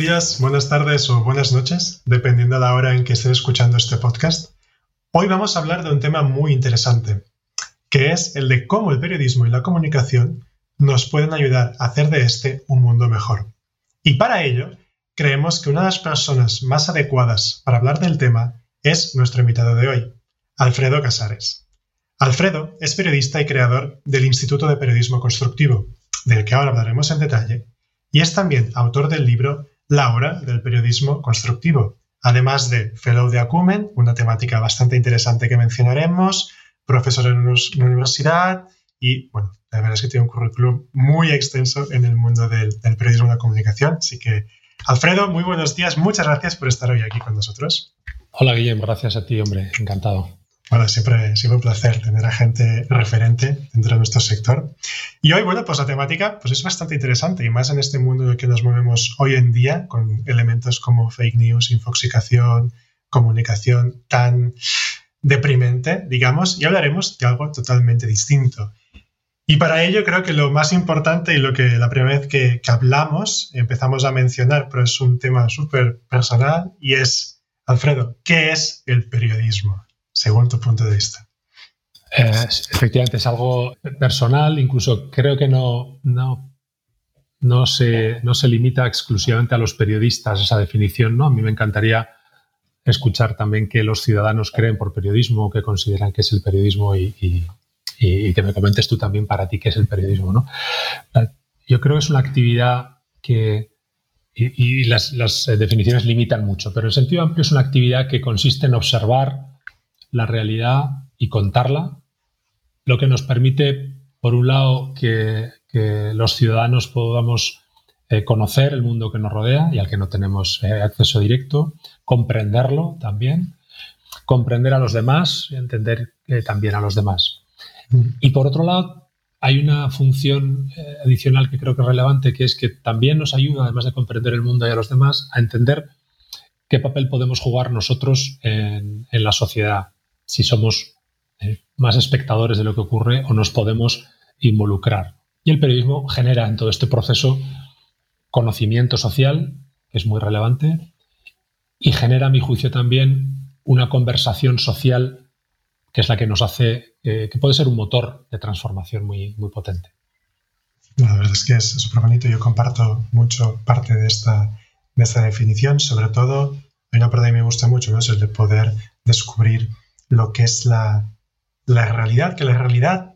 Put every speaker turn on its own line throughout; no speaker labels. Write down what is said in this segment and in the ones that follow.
Días, buenas tardes o buenas noches, dependiendo de la hora en que estés escuchando este podcast. Hoy vamos a hablar de un tema muy interesante, que es el de cómo el periodismo y la comunicación nos pueden ayudar a hacer de este un mundo mejor. Y para ello, creemos que una de las personas más adecuadas para hablar del tema es nuestro invitado de hoy, Alfredo Casares. Alfredo es periodista y creador del Instituto de Periodismo Constructivo, del que ahora hablaremos en detalle, y es también autor del libro La hora del periodismo constructivo, además de Fellow de Acumen, una temática bastante interesante que mencionaremos, profesor en una universidad y, bueno, la verdad es que tiene un currículum muy extenso en el mundo del, periodismo y la comunicación. Así que, Alfredo, muy buenos días, muchas gracias por estar hoy aquí con nosotros.
Hola, Guillem, gracias a ti, hombre, encantado.
Bueno, siempre, siempre un placer tener a gente referente dentro de nuestro sector. Y hoy, bueno, pues la temática pues es bastante interesante y más en este mundo en el que nos movemos hoy en día con elementos como fake news, infoxicación, comunicación tan deprimente, digamos, y hablaremos de algo totalmente distinto. Y para ello creo que lo más importante y lo que la primera vez que, que hablamos empezamos a mencionar, pero es un tema súper personal, y es, Alfredo, ¿qué es el periodismo? Según tu punto de vista.
efectivamente, es algo personal, incluso creo que no, no, no, se, no se limita exclusivamente a los periodistas esa definición. ¿no? A mí me encantaría escuchar también que los ciudadanos creen por periodismo, que consideran que es el periodismo y, que me comentes tú también para ti qué es el periodismo. ¿no? Yo creo que es una actividad que, y, las, las definiciones limitan mucho, pero en sentido amplio es una actividad que consiste en observar la realidad y contarla, lo que nos permite, por un lado, que, los ciudadanos podamos eh, conocer el mundo que nos rodea y al que no tenemos eh, acceso directo, comprenderlo también, comprender a los demás y entender eh, también a los demás. Mm. Y por otro lado, hay una función adicional que creo que es relevante, que es que también nos ayuda, además de comprender el mundo y a los demás, a entender qué papel podemos jugar nosotros en la sociedad si somos eh, más espectadores de lo que ocurre o nos podemos involucrar. Y el periodismo genera en todo este proceso conocimiento social, que es muy relevante, y genera, a mi juicio, también una conversación social que es la que nos hace, eh, que puede ser un motor de transformación muy, muy potente.
La verdad es que es súper bonito. Yo comparto mucho parte de esta, de esta definición. Sobre todo, hay una parte que me gusta mucho, ¿no? es el de poder descubrir lo que es la, realidad, que la realidad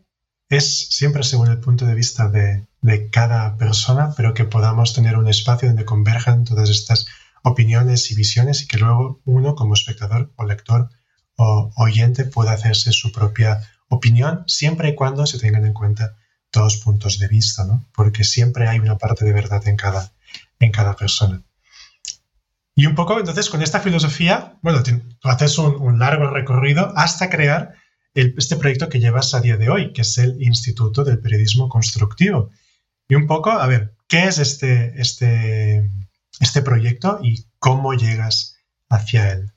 es siempre según el punto de vista de, cada persona, pero que podamos tener un espacio donde converjan todas estas opiniones y visiones y que luego uno como espectador o lector o oyente pueda hacerse su propia opinión siempre y cuando se tengan en cuenta todos puntos de vista, ¿no? Porque siempre hay una parte de verdad en cada, en cada persona. Y un poco, entonces, con esta filosofía, bueno, tú haces un, largo recorrido hasta crear este proyecto que llevas a día de hoy, que es el Instituto del Periodismo Constructivo. Y un poco, a ver, ¿qué es este, este, este proyecto y cómo llegas hacia él?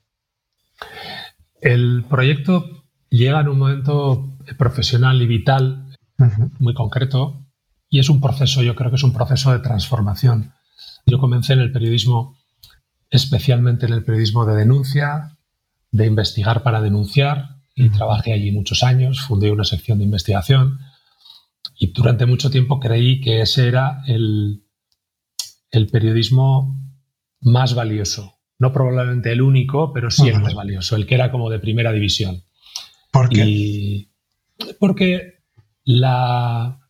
El proyecto llega en un momento profesional y vital muy concreto y es un proceso, yo creo que es un proceso de transformación. Yo comencé en el periodismo especialmente en el periodismo de denuncia, de investigar para denunciar, y trabajé allí muchos años, fundé una sección de investigación y durante mucho tiempo creí que ese era el, el periodismo más valioso. No probablemente el único, pero sí el más valioso, el que era como de primera división.
¿Por qué?
porque la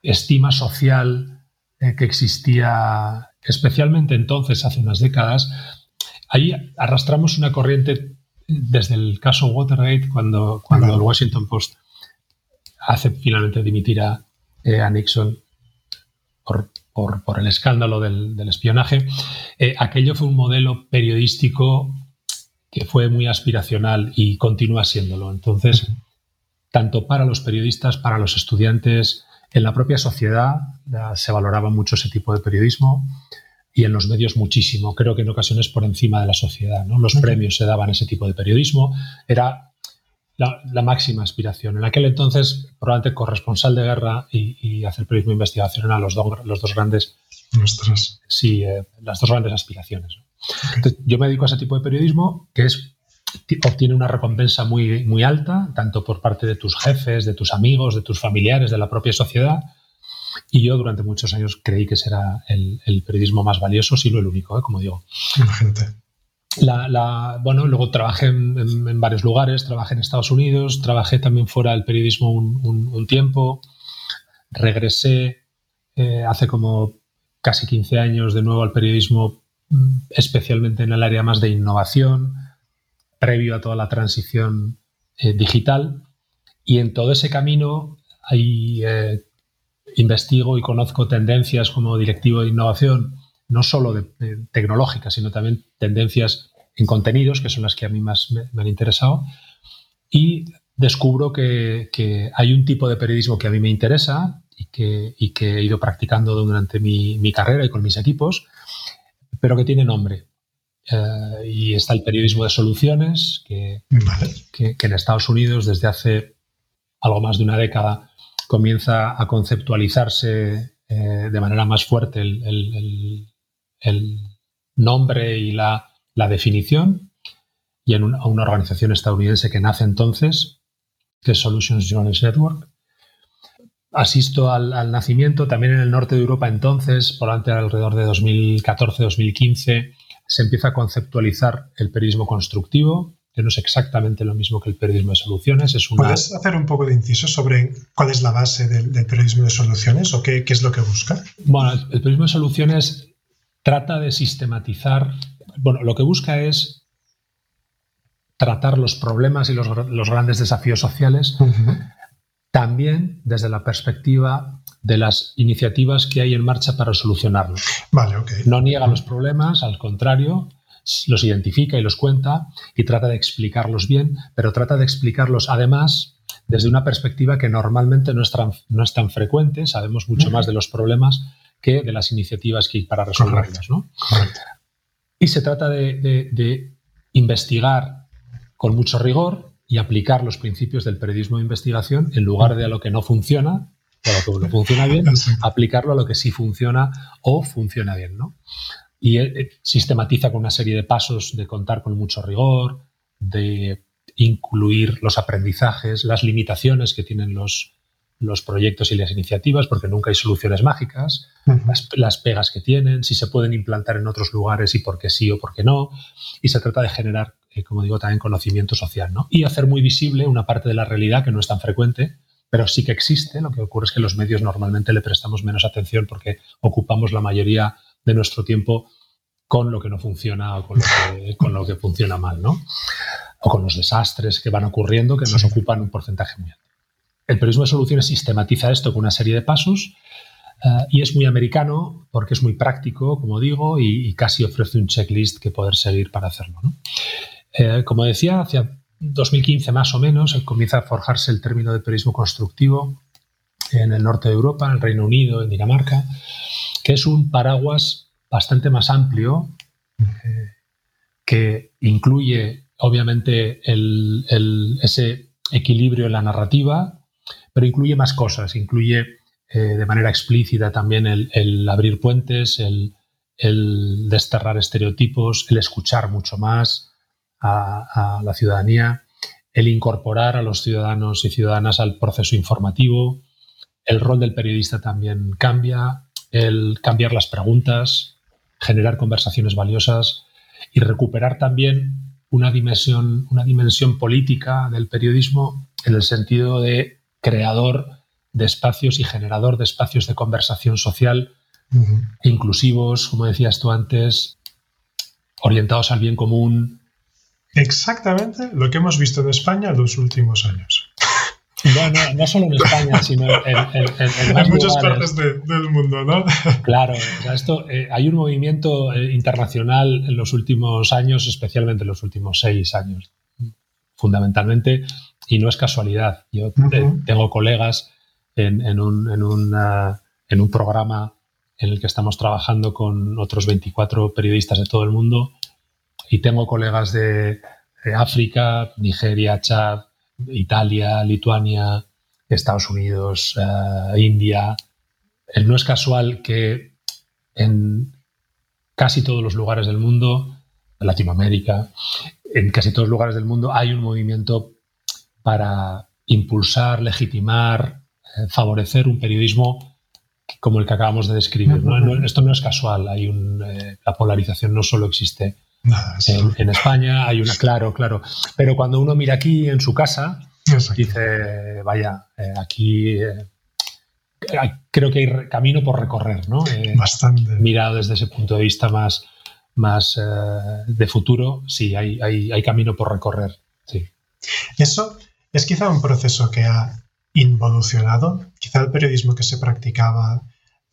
estima social eh, que existía especialmente entonces, hace unas décadas, ahí arrastramos una corriente desde el caso Watergate, cuando, cuando el Washington Post hace finalmente dimitir a, eh, Nixon por por, el escándalo del, espionaje, eh, aquello fue un modelo periodístico que fue muy aspiracional y continúa siéndolo. Entonces, tanto para los periodistas, para los estudiantes, en la propia sociedad se valoraba mucho ese tipo de periodismo y en los medios muchísimo, creo que en ocasiones por encima de la sociedad. ¿no? Los premios se daban a ese tipo de periodismo, era la, máxima aspiración. En aquel entonces, probablemente corresponsal de guerra y, hacer periodismo de investigación eran los, los dos grandes.
Nuestras.
Sí, eh, las dos grandes aspiraciones. yo me dedico a ese tipo de periodismo que es obtiene una recompensa muy, muy alta, tanto por parte de tus jefes, de tus amigos, de tus familiares, de la propia sociedad. Y yo durante muchos años creí que será el, periodismo más valioso, si no el único, ¿eh? como digo.
Imagínate.
La, bueno, luego trabajé en, varios lugares, trabajé en Estados Unidos, trabajé también fuera del periodismo un, tiempo, regresé eh, hace como casi 15 años de nuevo al periodismo, mm, especialmente en el área más de innovación, previo a toda la transición eh, digital. Y en todo ese camino ahí, eh, investigo y conozco tendencias como directivo de innovación no solo de, tecnológicas, sino también tendencias en contenidos, que son las que a mí más me, han interesado. Y descubro que, hay un tipo de periodismo que a mí me interesa y que, que he ido practicando durante mi, carrera y con mis equipos, pero que tiene nombre. Eh, y está el periodismo de soluciones, que, que, en Estados Unidos desde hace algo más de una década comienza a conceptualizarse eh, de manera más fuerte el, el nombre y la, definición, y en una, organización estadounidense que nace entonces, que es Solutions Journalist Network. Asisto al, nacimiento también en el norte de Europa entonces, por alrededor de 2014-2015, se empieza a conceptualizar el periodismo constructivo, que no es exactamente lo mismo que el periodismo de soluciones. Es
¿Puedes hacer un poco de inciso sobre cuál es la base del, periodismo de soluciones o qué, qué, es lo que busca?
Bueno, el periodismo de soluciones trata de sistematizar, bueno, lo que busca es tratar los problemas y los, grandes desafíos sociales también desde la perspectiva de las iniciativas que hay en marcha para solucionarlos.
Vale,
No niega los problemas, al contrario, los identifica y los cuenta y trata de explicarlos bien, pero trata de explicarlos además desde una perspectiva que normalmente no es tan, no es tan frecuente, sabemos mucho más de los problemas, que de las iniciativas que hay para resolverlas. ¿no? Y se trata de, investigar con mucho rigor y aplicar los principios del periodismo de investigación en lugar de a lo que no funciona, o a lo que no funciona bien, aplicarlo a lo que sí funciona o funciona bien. ¿no? Y eh, sistematiza con una serie de pasos de contar con mucho rigor, de incluir los aprendizajes, las limitaciones que tienen los, los proyectos y las iniciativas, porque nunca hay soluciones mágicas, las, pegas que tienen, si se pueden implantar en otros lugares y por qué sí o por qué no. Y se trata de generar, eh, como digo, también conocimiento social, ¿no? Y hacer muy visible una parte de la realidad que no es tan frecuente, pero sí que existe. Lo que ocurre es que los medios normalmente le prestamos menos atención porque ocupamos la mayoría de nuestro tiempo con lo que no funciona o con lo que, con lo que funciona mal, ¿no? O con los desastres que van ocurriendo que nos ocupan un porcentaje muy alto. El periodismo de soluciones sistematiza esto con una serie de pasos eh, y es muy americano porque es muy práctico, como digo, y, casi ofrece un checklist que poder seguir para hacerlo. Eh, como decía, hacia 2015 más o menos comienza a forjarse el término de periodismo constructivo en el norte de Europa, en el Reino Unido, en Dinamarca, que es un paraguas bastante más amplio eh, que incluye obviamente ese equilibrio en la narrativa, pero incluye más cosas, incluye eh, de manera explícita también el, abrir puentes, el, desterrar estereotipos, el escuchar mucho más a, la ciudadanía, el incorporar a los ciudadanos y ciudadanas al proceso informativo, el rol del periodista también cambia, el cambiar las preguntas, generar conversaciones valiosas y recuperar también una dimensión, una dimensión política del periodismo en el sentido de creador de espacios y generador de espacios de conversación social inclusivos, como decías tú antes, orientados al bien común.
Exactamente lo que hemos visto en España en los últimos años.
Bueno, no solo en España, sino en,
muchas partes del mundo, ¿no?
Claro, esto, eh, hay un movimiento eh, internacional en los últimos años, especialmente en los últimos seis años, fundamentalmente, y no es casualidad. Yo tengo colegas en, un, en un programa en el que estamos trabajando con otros 24 periodistas de todo el mundo y tengo colegas de, África, Nigeria, Chad, Italia, Lituania, Estados Unidos, eh, India. Eh, no es casual que en casi todos los lugares del mundo, Latinoamérica, en casi todos los lugares del mundo hay un movimiento para impulsar, legitimar, eh, favorecer un periodismo como el que acabamos de describir. esto no es casual, hay la polarización no solo existe en, España hay una, claro, claro. Pero cuando uno mira aquí en su casa, dice, vaya, eh, aquí eh, creo que hay camino por recorrer, ¿no?
Eh, Bastante.
Mirado desde ese punto de vista más, más de futuro, sí, hay, hay, hay camino por recorrer. Sí.
Eso es quizá un proceso que ha involucionado. Quizá el periodismo que se practicaba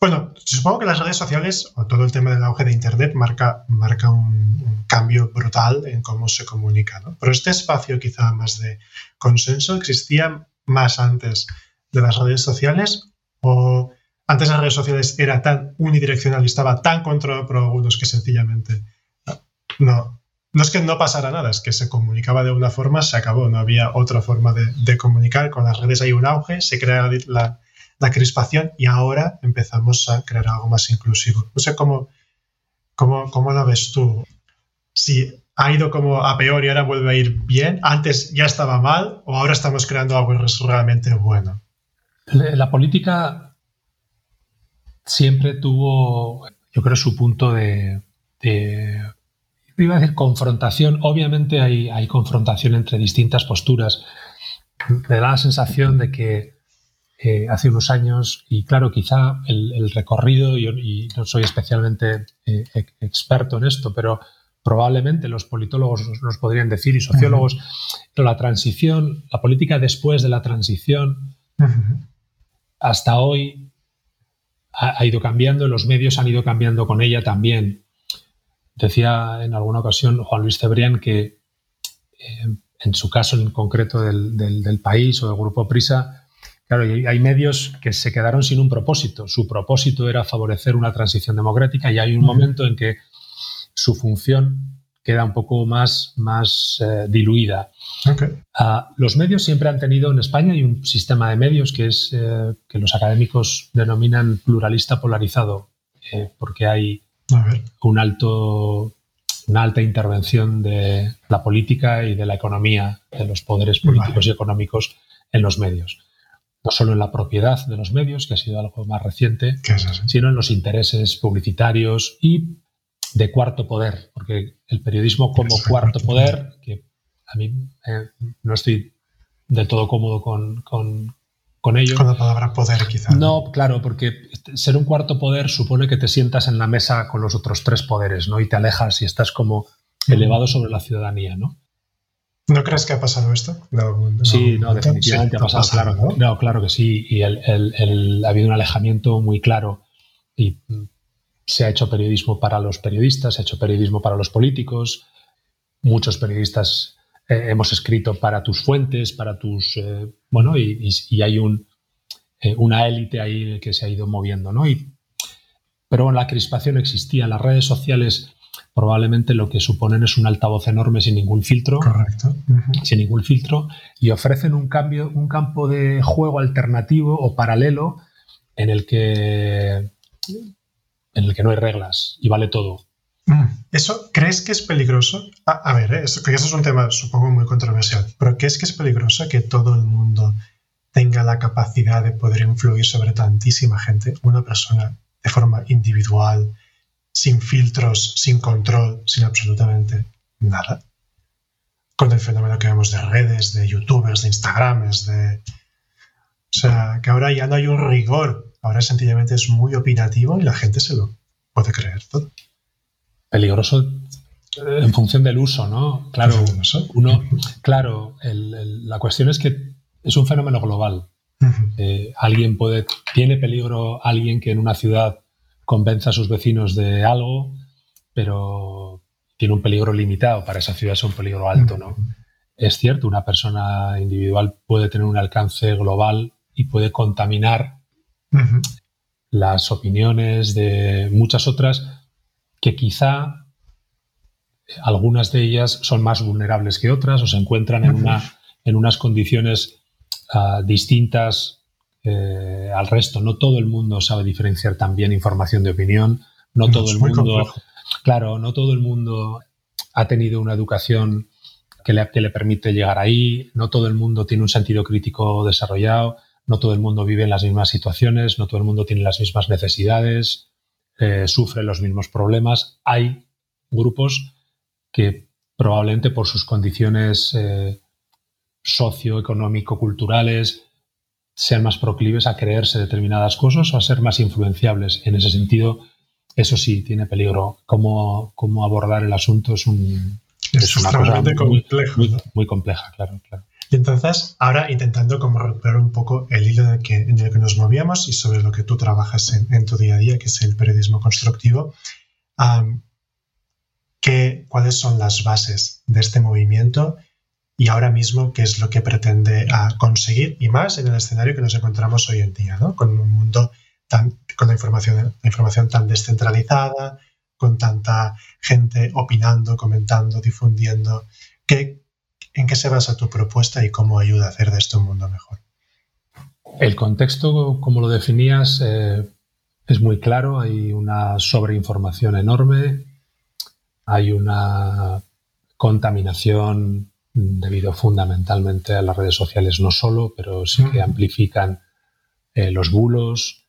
bueno, supongo que las redes sociales o todo el tema del auge de Internet marca, marca un, cambio brutal en cómo se comunica, ¿no? Pero este espacio quizá más de consenso existía más antes de las redes sociales o antes las redes sociales era tan unidireccional y estaba tan controlado por algunos que sencillamente no, no es que no pasara nada, es que se comunicaba de una forma, se acabó, no había otra forma de, de comunicar. Con las redes hay un auge, se crea la, la crispación y ahora empezamos a crear algo más inclusivo. No sé cómo, cómo, cómo lo ves tú. Si ha ido como a peor y ahora vuelve a ir bien, antes ya estaba mal o ahora estamos creando algo realmente bueno.
La política siempre tuvo, yo creo, su punto de, iba a decir confrontación. Obviamente hay, confrontación entre distintas posturas. Me da la sensación de que eh, hace unos años y claro, quizá el, recorrido, y, no soy especialmente eh, experto en esto, pero probablemente los politólogos nos, podrían decir y sociólogos, pero la transición, la política después de la transición, hasta hoy ha, ido cambiando, los medios han ido cambiando con ella también. Decía en alguna ocasión Juan Luis Cebrián que eh, en su caso en concreto del, del país o del grupo Prisa, Claro, hay medios que se quedaron sin un propósito. Su propósito era favorecer una transición democrática y hay un momento en que su función queda un poco más, más eh, diluida. Ah, los medios siempre han tenido en España hay un sistema de medios que es eh, que los académicos denominan pluralista polarizado, eh, porque hay un alto, una alta intervención de la política y de la economía, de los poderes políticos y económicos en los medios no solo en la propiedad de los medios, que ha sido algo más reciente, sino en los intereses publicitarios y de cuarto poder, porque el periodismo como cuarto poder, que a mí eh, no estoy del todo cómodo con, con, ello.
Con la palabra poder, quizás.
No, claro, porque ser un cuarto poder supone que te sientas en la mesa con los otros tres poderes, ¿no? Y te alejas y estás como elevado sobre la ciudadanía, ¿no?
¿No crees que ha pasado esto?
sí, no, definitivamente ha pasado, claro. ¿no? claro que sí. Y el, ha habido un alejamiento muy claro y mm, se ha hecho periodismo para los periodistas, se ha hecho periodismo para los políticos. Muchos periodistas eh, hemos escrito para tus fuentes, para tus... Eh, bueno, y, hay un, eh, una élite ahí que se ha ido moviendo, ¿no? Y, pero bueno, la crispación existía. Las redes sociales probablemente lo que suponen es un altavoz enorme sin ningún filtro.
Correcto.
Sin ningún filtro. Y ofrecen un cambio, un campo de juego alternativo o paralelo en el que, en el que no hay reglas y vale todo.
Mm. ¿Eso crees que es peligroso? A, ver, ¿eh? eso, eso es un tema supongo muy controversial, pero ¿crees que es peligroso que todo el mundo tenga la capacidad de poder influir sobre tantísima gente? Una persona de forma individual, sin filtros, sin control, sin absolutamente nada. Con el fenómeno que vemos de redes, de youtubers, de instagrames, de... O sea, que ahora ya no hay un rigor, ahora sencillamente es muy opinativo y la gente se lo puede creer todo.
Peligroso eh, en función del uso, ¿no? Claro, uno, claro, la cuestión es que es un fenómeno global. Eh, alguien puede, tiene peligro alguien que en una ciudad convenza a sus vecinos de algo, pero tiene un peligro limitado. Para esa ciudad es un peligro alto, ¿no? Es cierto, una persona individual puede tener un alcance global y puede contaminar las opiniones de muchas otras que quizá algunas de ellas son más vulnerables que otras o se encuentran en, una, en unas condiciones ah, distintas eh, al resto. No todo el mundo sabe diferenciar también información de opinión. No todo el mundo, claro, no todo el mundo ha tenido una educación que le, que le permite llegar ahí. No todo el mundo tiene un sentido crítico desarrollado no todo el mundo vive en las mismas situaciones, no todo el mundo tiene las mismas necesidades, eh, sufre los mismos problemas. Hay grupos que probablemente por sus condiciones eh, socioeconómico-culturales sean más proclives a creerse determinadas cosas o a ser más influenciables. En ese sentido, eso sí, tiene peligro. Cómo, cómo abordar el asunto es, un,
es, una cosa muy,
muy compleja, claro, claro.
Y entonces, ahora intentando como recuperar un poco el hilo en el que, en el que nos movíamos y sobre lo que tú trabajas en, tu día a día, que es el periodismo constructivo, ¿cuáles son las bases de este movimiento y ahora mismo qué es lo que pretende conseguir? Y más en el escenario que nos encontramos hoy en día, ¿no? con un mundo tan, con la información, la información tan descentralizada, con tanta gente opinando, comentando, difundiendo. ¿Qué, ¿En qué se basa tu propuesta y cómo ayuda a hacer de esto un mundo mejor?
El contexto, como lo definías, eh, es muy claro. Hay una sobreinformación enorme, hay una contaminación debido fundamentalmente a las redes sociales, no solo, pero sí que amplifican eh, los bulos.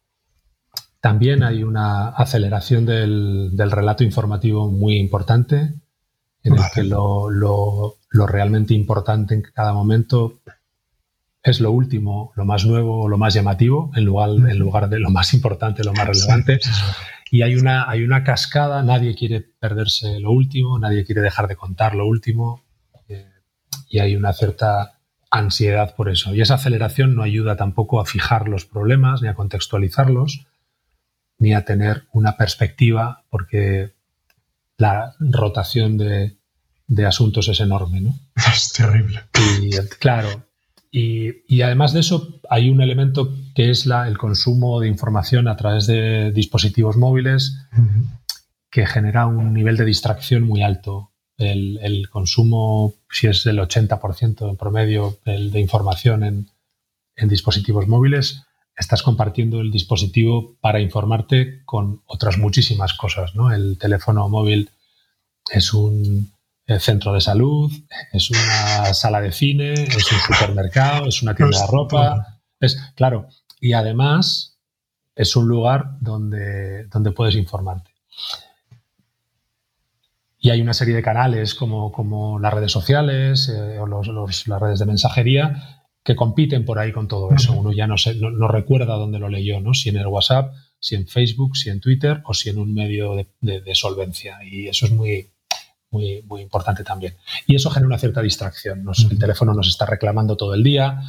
También hay una aceleración del, relato informativo muy importante, en el que lo, lo realmente importante en cada momento es lo último, lo más nuevo, lo más llamativo, en lugar, en lugar de lo más importante, lo más relevante. Y hay una, hay una cascada, nadie quiere perderse lo último, nadie quiere dejar de contar lo último, y hay una cierta ansiedad por eso. Y esa aceleración no ayuda tampoco a fijar los problemas, ni a contextualizarlos, ni a tener una perspectiva, porque la rotación de, de asuntos es enorme, ¿no?
Es terrible.
Y, claro. Y, además de eso, hay un elemento que es la, el consumo de información a través de dispositivos móviles que genera un nivel de distracción muy alto. El, consumo, si es del 80% en promedio el de información en, en dispositivos móviles, estás compartiendo el dispositivo para informarte con otras muchísimas cosas. ¿no? El teléfono móvil es un, centro de salud, es una sala de cine, es un supermercado, es una tienda de ropa. Es, claro, y además es un lugar donde, donde puedes informarte. Y hay una serie de canales como, como las redes sociales eh, o las redes de mensajería que compiten por ahí con todo eso. Uno ya no, no, recuerda dónde lo leyó, ¿no? si en el WhatsApp, si en Facebook, si en Twitter o si en un medio de solvencia. Y eso es muy, muy, muy importante también. Y eso genera una cierta distracción. El teléfono nos está reclamando todo el día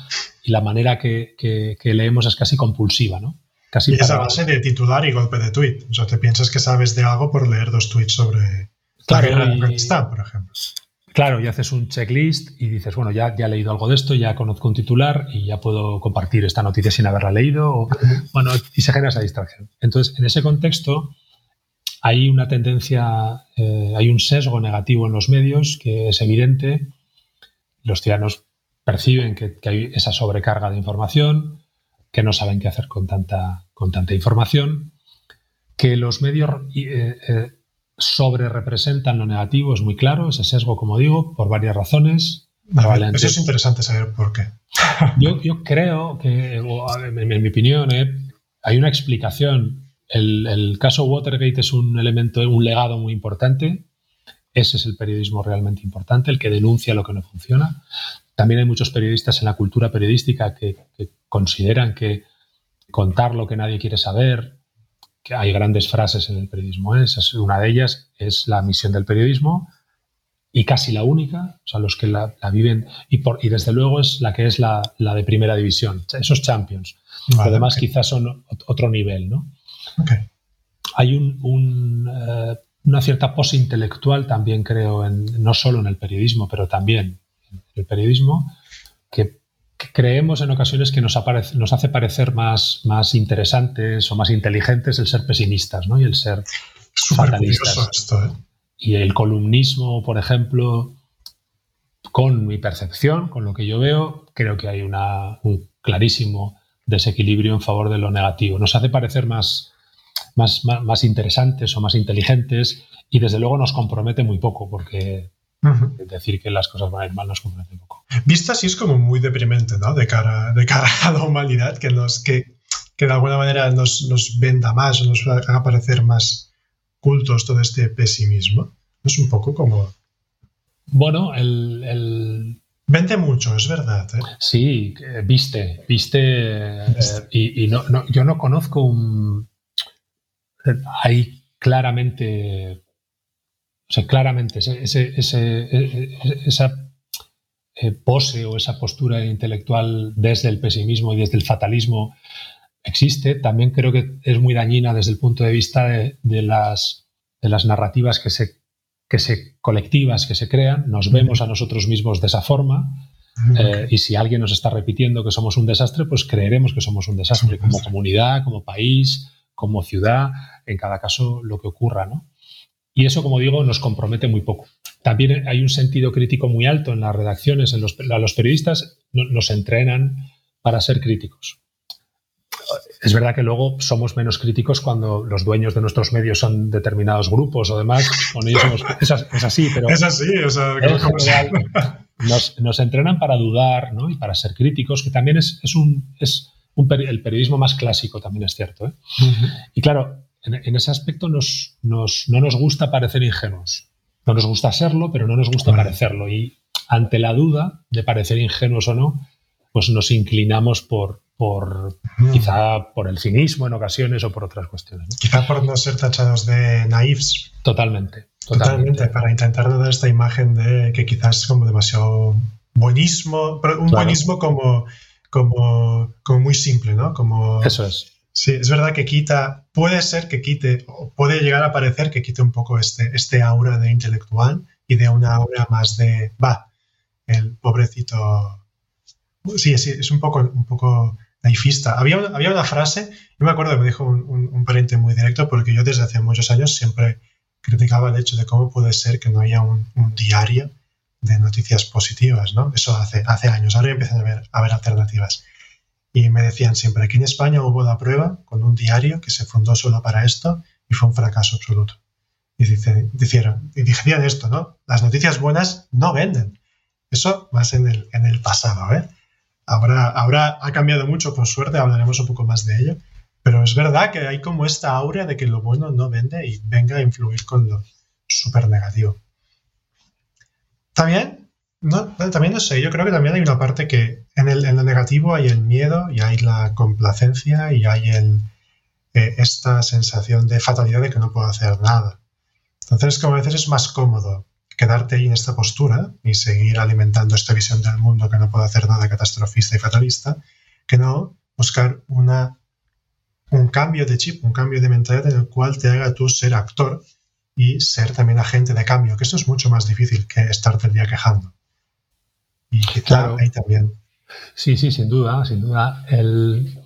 y la manera que, leemos es casi compulsiva, ¿no? Casi
y esa base de titular y golpe de tweet. O sea, te piensas que sabes de algo por leer dos tweets sobre
claro, la por ejemplo. Claro, y haces un checklist y dices, bueno, ya, ya he leído algo de esto, ya conozco un titular y ya puedo compartir esta noticia sin haberla leído. bueno, y se genera esa distracción. Entonces, en ese contexto, hay una tendencia, eh, hay un sesgo negativo en los medios que es evidente. Los ciudadanos perciben que, hay esa sobrecarga de información, que no saben qué hacer con tanta, con tanta información, que los medios eh, eh, sobre representan lo negativo, es muy claro, ese sesgo, como digo, por varias razones.
eso es interesante saber por qué.
yo, creo que, en, mi opinión, hay una explicación el, caso Watergate es un elemento, un legado muy importante. Ese es el periodismo realmente importante, el que denuncia lo que no funciona. También hay muchos periodistas en la cultura periodística que, consideran que contar lo que nadie quiere saber, que hay grandes frases en el periodismo. ¿eh? Esa es una de ellas, es la misión del periodismo. y casi la única, o sea, los que la, viven, y, por, y desde luego es la que es la, de primera división, esos champions. Además, quizás son otro nivel, ¿no? Hay un, eh, una cierta pose intelectual también, creo, en, no solo en el periodismo, pero también en el periodismo, que, creemos en ocasiones que nos, nos hace parecer más, más interesantes o más inteligentes el ser pesimistas, ¿no? Y el ser fatalistas. Esto, ¿eh? Y el columnismo, por ejemplo, con mi percepción, con lo que yo veo, creo que hay una, un clarísimo desequilibrio en favor de lo negativo. Nos hace parecer más, más, más, interesantes o más inteligentes y desde luego nos compromete muy poco porque decir que las cosas van a ir mal nos compromete poco.
Visto así es como muy deprimente, ¿no? De cara, de cara a la humanidad, que, nos, que, que de alguna manera nos, nos venda más o nos haga parecer más cultos todo este pesimismo. Es un poco como...
Bueno, el...
Vende mucho, es verdad. ¿eh?
Sí, viste, viste, eh, y, no, yo no conozco un... Hay claramente, o sea, claramente ese, esa eh, pose o esa postura intelectual desde el pesimismo y desde el fatalismo existe, también creo que es muy dañina desde el punto de vista de, las, de las, narrativas que se, que se, colectivas que se crean. Nos vemos a nosotros mismos de esa forma. Eh, y si alguien nos está repitiendo que somos un desastre, pues creeremos que somos un desastre como comunidad, como país, como ciudad, en cada caso lo que ocurra. ¿no? Y eso, como digo, nos compromete muy poco. También hay un sentido crítico muy alto en las redacciones, en los, los periodistas nos entrenan para ser críticos. Es verdad que luego somos menos críticos cuando los dueños de nuestros medios son determinados grupos o demás. Con ellos es, así, pero.
Es así, o sea,
nos, nos, entrenan para dudar ¿no? y para ser críticos, que también es, es un, es un el periodismo más clásico, también es cierto. ¿eh? Y claro, en, ese aspecto nos, nos, no nos gusta parecer ingenuos. No nos gusta serlo, pero no nos gusta parecerlo. Y ante la duda de parecer ingenuos o no, pues nos inclinamos por, por quizá por el cinismo en ocasiones o por otras cuestiones.
Quizá por no ser tachados de naifs.
Totalmente,
totalmente. para intentar dar esta imagen de que quizás es como demasiado buenismo, pero un buenismo como, como, como muy simple, ¿no? Como,
Eso es.
Sí, es verdad que quita, puede ser que quite, o puede llegar a parecer que quite un poco este, este aura de intelectual y de una aura más de, va, el pobrecito. Sí, sí, es un poco, un poco naifista. Había una, había una frase, no me acuerdo, me dijo un, un, pariente muy directo, porque yo desde hace muchos años siempre criticaba el hecho de cómo puede ser que no haya un, diario de noticias positivas, ¿no? Eso hace, hace años, ahora empiezan a haber, a haber alternativas. Y me decían siempre, aquí en España hubo la prueba con un diario que se fundó solo para esto y fue un fracaso absoluto. Y dijeron, esto, ¿no? Las noticias buenas no venden. Eso más en el, en el pasado, ¿eh? Ahora, ha cambiado mucho, por suerte, hablaremos un poco más de ello, pero es verdad que hay como esta aura de que lo bueno no vende y venga a influir con lo súper negativo. También, no, también no sé, yo creo que también hay una parte que en, el, en lo negativo hay el miedo y hay la complacencia y hay el, eh, esta sensación de fatalidad de que no puedo hacer nada. Entonces, como a veces es más cómodo quedarte ahí en esta postura y seguir alimentando esta visión del mundo que no puede hacer nada catastrofista y fatalista, que no buscar una, un cambio de chip, un cambio de mentalidad en el cual te haga tú ser actor y ser también agente de cambio, que esto es mucho más difícil que estarte el día quejando. Y claro, ahí también.
Sí, sí, sin duda, sin duda. El,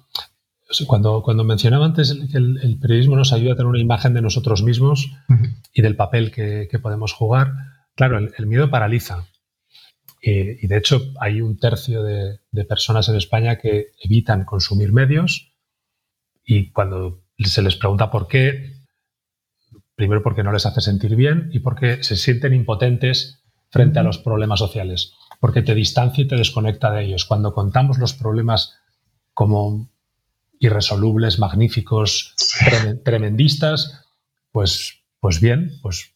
cuando, cuando mencionaba antes que el, periodismo nos ayuda a tener una imagen de nosotros mismos y del papel que, que podemos jugar, Claro, el, miedo paraliza. y de hecho hay un tercio de, personas en España que evitan consumir medios y cuando se les pregunta por qué, primero porque no les hace sentir bien y porque se sienten impotentes frente a los problemas sociales, porque te distancia y te desconecta de ellos. Cuando contamos los problemas como irresolubles, magníficos, tremendistas, pues, pues bien, pues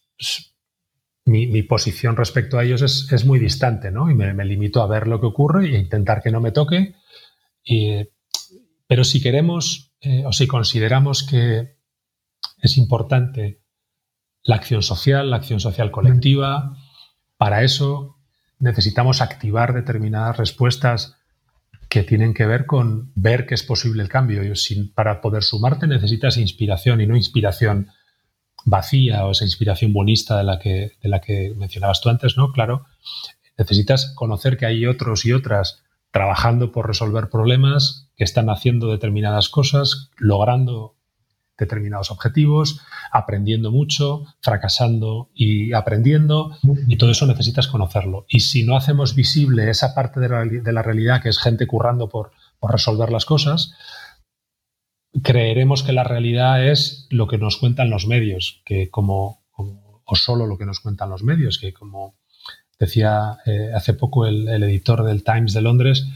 mi, posición respecto a ellos es, muy distante, ¿no? Y me, limito a ver lo que ocurre e intentar que no me toque. pero si queremos eh, o si consideramos que es importante la acción social, la acción social colectiva, Para eso necesitamos activar determinadas respuestas que tienen que ver con ver que es posible el cambio. para poder sumarte necesitas inspiración y no inspiración vacía o esa inspiración bonista de la que, de la que mencionabas tú antes, ¿no? Claro, necesitas conocer que hay otros y otras trabajando por resolver problemas, que están haciendo determinadas cosas, logrando determinados objetivos, aprendiendo mucho, fracasando y aprendiendo, y todo eso necesitas conocerlo. Y si no hacemos visible esa parte de la, realidad, que es gente currando por, resolver las cosas, creeremos que la realidad es lo que nos cuentan los medios, que como, o solo lo que nos cuentan los medios, que como decía eh, hace poco el, editor del Times de Londres,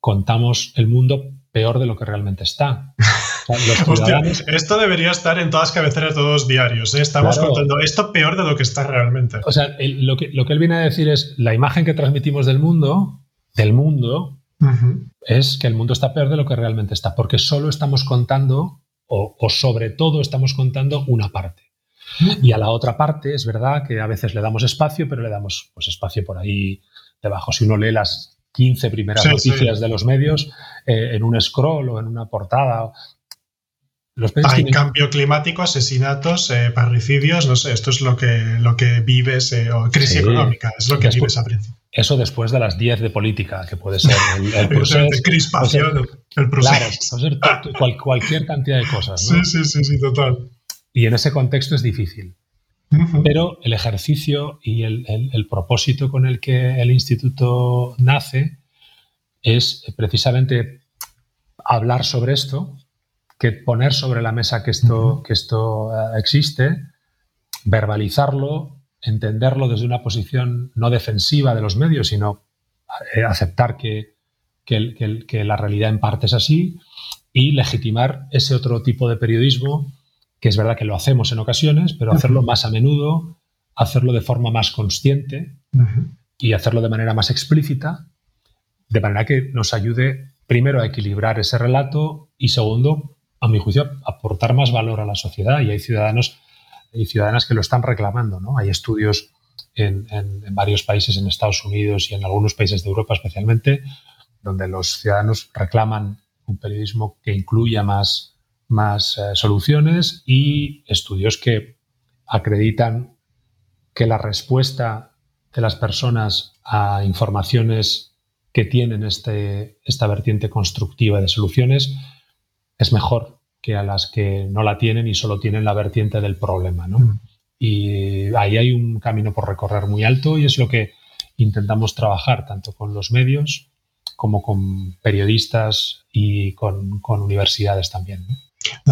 contamos el mundo peor de lo que realmente está.
esto debería estar en todas las cabeceras de todos los diarios. ¿eh? Estamos contando esto peor de lo que está realmente.
O sea, lo, que, lo que él viene a decir es la imagen que transmitimos del mundo, del mundo, es que el mundo está peor de lo que realmente está, porque solo estamos contando, o, sobre todo estamos contando una parte. Y a la otra parte es verdad que a veces le damos espacio, pero le damos pues, espacio por ahí debajo. Si uno lee las 15 primeras noticias de los medios eh, en un scroll o en una portada,
hay cambio climático, asesinatos, eh, parricidios, no sé, esto es lo que, lo que vives, eh, o crisis económica, es lo que vives a principio.
Eso después de las 10 de política, que puede ser el, el proceso.
crispación, el proceso.
Claro, ser cualquier cantidad de cosas.
¿no? Sí, sí, sí, sí, total.
Y en ese contexto es difícil. Pero el ejercicio y el, el, propósito con el que el instituto nace es precisamente hablar sobre esto, que poner sobre la mesa que esto, que esto eh, existe, verbalizarlo, entenderlo desde una posición no defensiva de los medios, sino eh, aceptar que, que, la realidad en parte es así y legitimar ese otro tipo de periodismo, que es verdad que lo hacemos en ocasiones, pero hacerlo más a menudo, hacerlo de forma más consciente y hacerlo de manera más explícita, de manera que nos ayude primero a equilibrar ese relato y segundo a mi juicio, aportar más valor a la sociedad y hay ciudadanos y ciudadanas que lo están reclamando. ¿no? Hay estudios en, varios países, en Estados Unidos y en algunos países de Europa especialmente, donde los ciudadanos reclaman un periodismo que incluya más, más eh, soluciones y estudios que acreditan que la respuesta de las personas a informaciones que tienen este, esta vertiente constructiva de soluciones es mejor que a las que no la tienen y solo tienen la vertiente del problema. ¿no? Mm. Y ahí hay un camino por recorrer muy alto y es lo que intentamos trabajar tanto con los medios como con periodistas y con, universidades también.
¿no?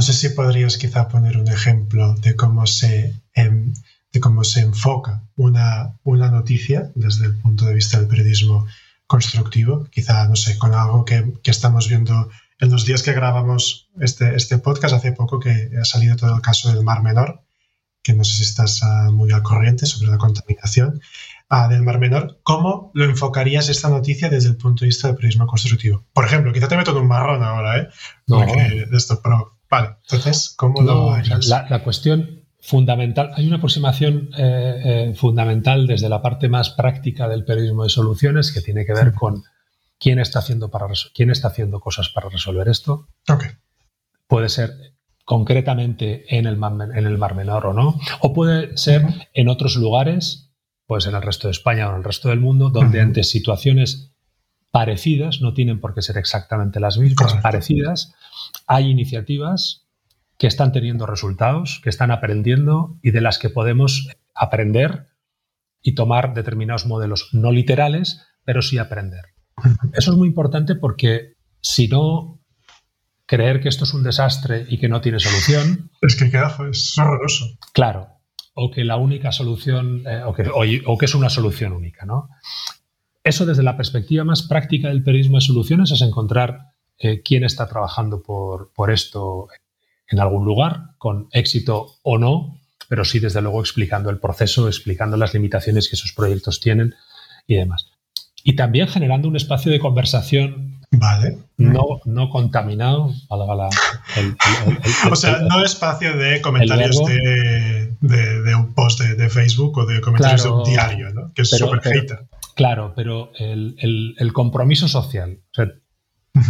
Sé si podrías quizá poner un ejemplo de cómo se, em, de cómo se enfoca una, una noticia desde el punto de vista del periodismo constructivo, quizá, no sé, con algo que, que estamos viendo en los días que grabamos este, este podcast, hace poco que ha salido todo el caso del Mar Menor, que no sé si estás ah, muy al corriente sobre la contaminación ah, del Mar Menor. ¿Cómo lo enfocarías esta noticia desde el punto de vista del periodismo constructivo? Por ejemplo, quizá te meto en un marrón ahora, ¿eh? No. de esto, pero vale, entonces, ¿cómo lo harías?
La, cuestión fundamental, hay una aproximación eh, eh, fundamental desde la parte más práctica del periodismo de soluciones que tiene que ver con quién está haciendo, para, quién está haciendo cosas para resolver esto. Puede ser concretamente en el, mar, en el Mar Menor o no, o puede ser en otros lugares, pues en el resto de España o en el resto del mundo, donde ante situaciones parecidas, no tienen por qué ser exactamente las mismas, parecidas, hay iniciativas que están teniendo resultados, que están aprendiendo y de las que podemos aprender y tomar determinados modelos no literales, pero sí aprender. Eso es muy importante porque si no, creer que esto es un desastre y que no tiene solución.
Es que queda, es horroroso.
Claro. O que la única solución, eh, o, que, o, que, es una solución única, ¿no? Eso desde la perspectiva más práctica del periodismo de soluciones es encontrar eh, quién está trabajando por, por esto en algún lugar, con éxito o no, pero sí desde luego explicando el proceso, explicando las limitaciones que esos proyectos tienen y demás y también generando un espacio de conversación
Vale.
No, no contaminado,
o sea, no espacio de comentarios de, un post de, Facebook o de comentarios de un diario, ¿no? Que es súper
Claro, pero el, compromiso social.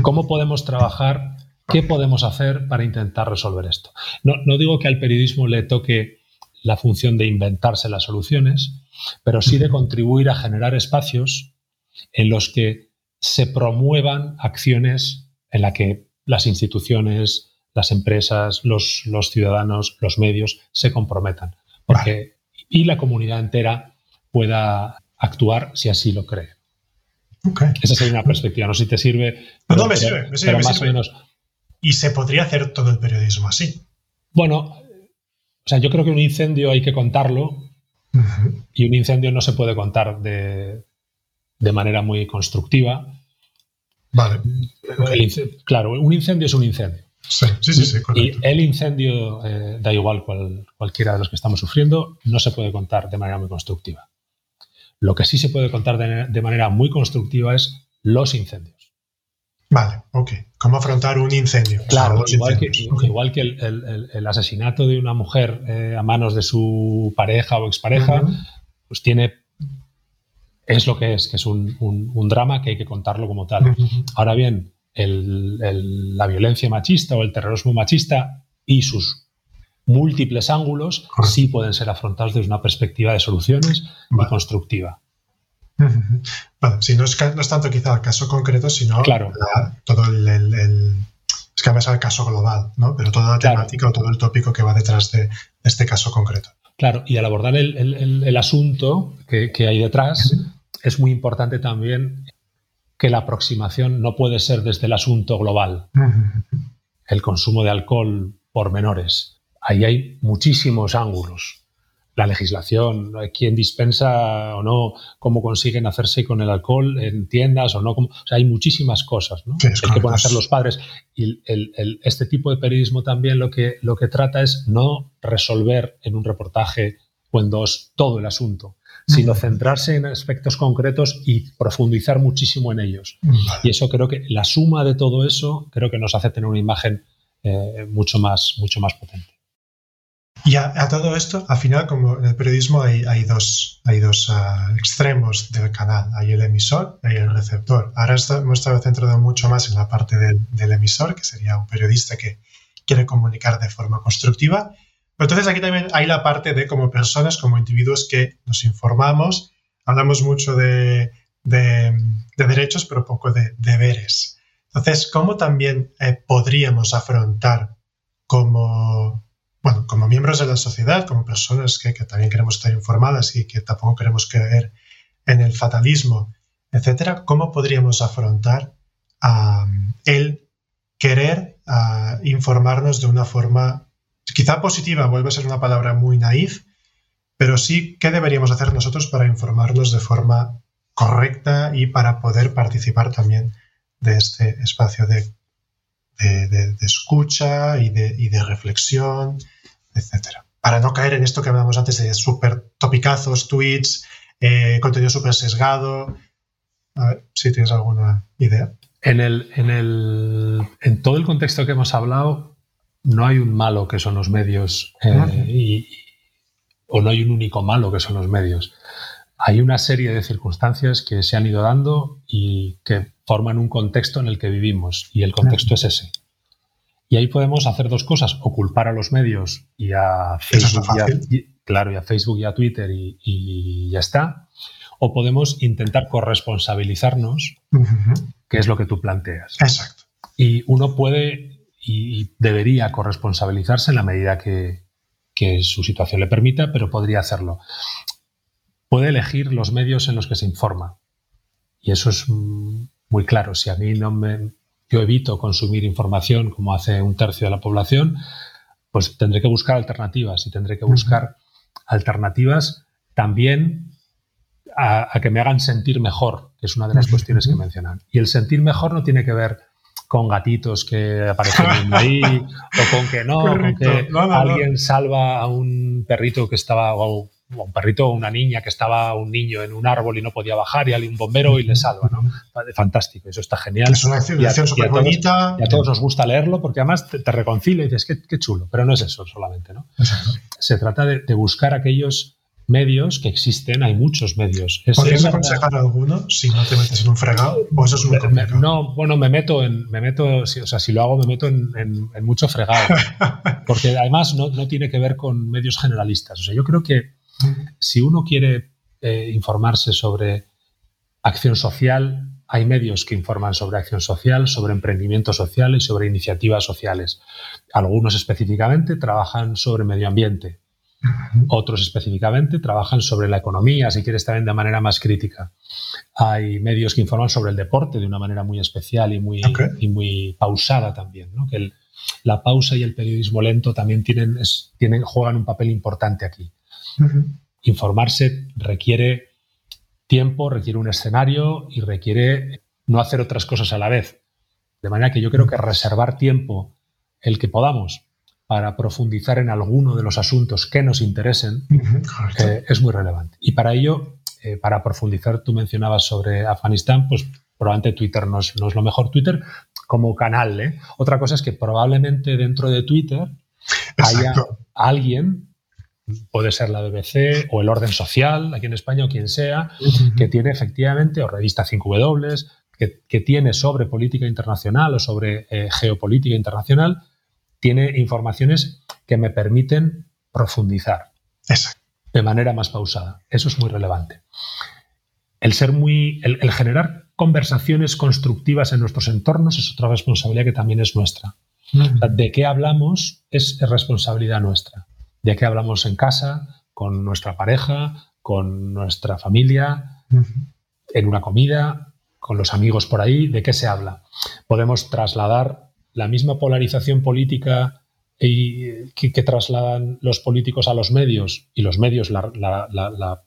¿Cómo podemos trabajar? ¿Qué podemos hacer para intentar resolver esto? No, no digo que al periodismo le toque la función de inventarse las soluciones, pero sí de contribuir a generar espacios en los que se promuevan acciones en las que las instituciones, las empresas, los, ciudadanos, los medios se comprometan. Porque, Y la comunidad entera pueda actuar si así lo cree. Esa sería una perspectiva. No sé si te sirve.
no, me sirve, me sirve, más O menos. Y se podría hacer todo el periodismo así.
Bueno, o sea, yo creo que un incendio hay que contarlo y un incendio no se puede contar de, de manera muy constructiva.
Vale.
claro, un incendio es un incendio.
Sí, sí, sí.
y el incendio, eh, da igual cualquiera de los que estamos sufriendo, no se puede contar de manera muy constructiva. Lo que sí se puede contar de, manera muy constructiva es los incendios.
Vale, ok. ¿Cómo afrontar un incendio?
Claro, igual que, igual que, el, asesinato de una mujer eh, a manos de su pareja o expareja, pues tiene es lo que es, que es un, drama que hay que contarlo como tal. Ahora bien, la violencia machista o el terrorismo machista y sus múltiples ángulos sí pueden ser afrontados desde una perspectiva de soluciones y constructiva.
si no es, tanto quizá el caso concreto, sino
claro.
todo el, Es que además es el caso global, ¿no? Pero toda la temática o todo el tópico que va detrás de este caso concreto.
Claro, y al abordar el, asunto que, hay detrás, es muy importante también que la aproximación no puede ser desde el asunto global. El consumo de alcohol por menores. Ahí hay muchísimos ángulos. La legislación, quién dispensa o no, cómo consiguen hacerse con el alcohol en tiendas o no. o sea, hay muchísimas cosas ¿no? que pueden hacer los padres. Y este tipo de periodismo también lo que, lo que trata es no resolver en un reportaje o en dos todo el asunto, sino centrarse en aspectos concretos y profundizar muchísimo en ellos. Y eso creo que la suma de todo eso creo que nos hace tener una imagen eh, mucho, más, mucho más potente.
Y a, todo esto, al final, como en el periodismo hay, hay dos, hay dos ah, extremos del canal. Hay el emisor y el receptor. Ahora hemos estado centrado mucho más en la parte del, del emisor, que sería un periodista que quiere comunicar de forma constructiva, entonces aquí también hay la parte de como personas, como individuos que nos informamos, hablamos mucho de, derechos, pero poco de deberes. Entonces, ¿cómo también eh, podríamos afrontar como, bueno, como miembros de la sociedad, como personas que, también queremos estar informadas y que tampoco queremos creer en el fatalismo, etcétera, cómo podríamos afrontar el querer informarnos de una forma quizá positiva vuelve a ser una palabra muy naif, pero sí, ¿qué deberíamos hacer nosotros para informarnos de forma correcta y para poder participar también de este espacio de, escucha y de, reflexión, etcétera? Para no caer en esto que hablábamos antes de súper topicazos, tweets, eh, contenido súper sesgado. A ver si tienes alguna idea.
En, el, en, el, en todo el contexto que hemos hablado, no hay un malo que son los medios eh, o no hay un único malo que son los medios. Hay una serie de circunstancias que se han ido dando y que forman un contexto en el que vivimos y el contexto es ese. Y ahí podemos hacer dos cosas, o culpar a los medios y a Facebook, y a, claro, y a, Facebook y a Twitter y, ya está, o podemos intentar corresponsabilizarnos, que es lo que tú planteas.
Exacto.
Y uno puede y debería corresponsabilizarse en la medida que, su situación le permita, pero podría hacerlo. Puede elegir los medios en los que se informa. Y eso es muy claro. Si a mí no me. Yo evito consumir información como hace un tercio de la población, pues tendré que buscar alternativas y tendré que buscar alternativas también a, que me hagan sentir mejor, que es una de las cuestiones que mencionan. Y el sentir mejor no tiene que ver con gatitos que aparecen ahí, o con que no, con que alguien salva a un perrito que estaba, o un perrito o una niña que estaba un niño en un árbol y no podía bajar y hay un bombero y le salva, ¿no? Fantástico, eso está genial.
Es una acción, súper bonita.
Y a todos nos gusta leerlo porque además te, reconcilia y dices, qué, qué, chulo, pero no es eso solamente, ¿no? Se trata de, de buscar aquellos medios que existen, hay muchos medios.
¿Podrías aconsejar alguno si no te metes en un fregado? ¿O eso es muy complicado?
No, bueno, me meto en, me meto, o sea, si lo hago me meto en, en, mucho fregado. porque además no, no, tiene que ver con medios generalistas. O sea, yo creo que si uno quiere eh, informarse sobre acción social, hay medios que informan sobre acción social, sobre emprendimiento social y sobre iniciativas sociales. Algunos específicamente trabajan sobre medio ambiente, otros específicamente trabajan sobre la economía, si quieres también de manera más crítica. Hay medios que informan sobre el deporte de una manera muy especial y muy, y muy pausada también. Que la pausa y el periodismo lento también tienen, tienen, juegan un papel importante aquí. Informarse requiere tiempo, requiere un escenario y requiere no hacer otras cosas a la vez. De manera que yo creo que reservar tiempo, el que podamos, para profundizar en alguno de los asuntos que nos interesen eh, es muy relevante. Y para ello, eh, para profundizar, tú mencionabas sobre Afganistán, pues probablemente Twitter no es, lo mejor. Twitter como canal. ¿eh? Otra cosa es que probablemente dentro de Twitter haya alguien puede ser la BBC o el Orden Social, aquí en España o quien sea, que tiene efectivamente, o revista 5W, que, tiene sobre política internacional o sobre geopolítica internacional, tiene informaciones que me permiten profundizar de manera más pausada. Eso es muy relevante. El ser muy, el, generar conversaciones constructivas en nuestros entornos es otra responsabilidad que también es nuestra. de qué hablamos es responsabilidad nuestra. De qué hablamos en casa, con nuestra pareja, con nuestra familia, en una comida, con los amigos por ahí, de qué se habla. Podemos trasladar la misma polarización política y, que, trasladan los políticos a los medios y los medios la,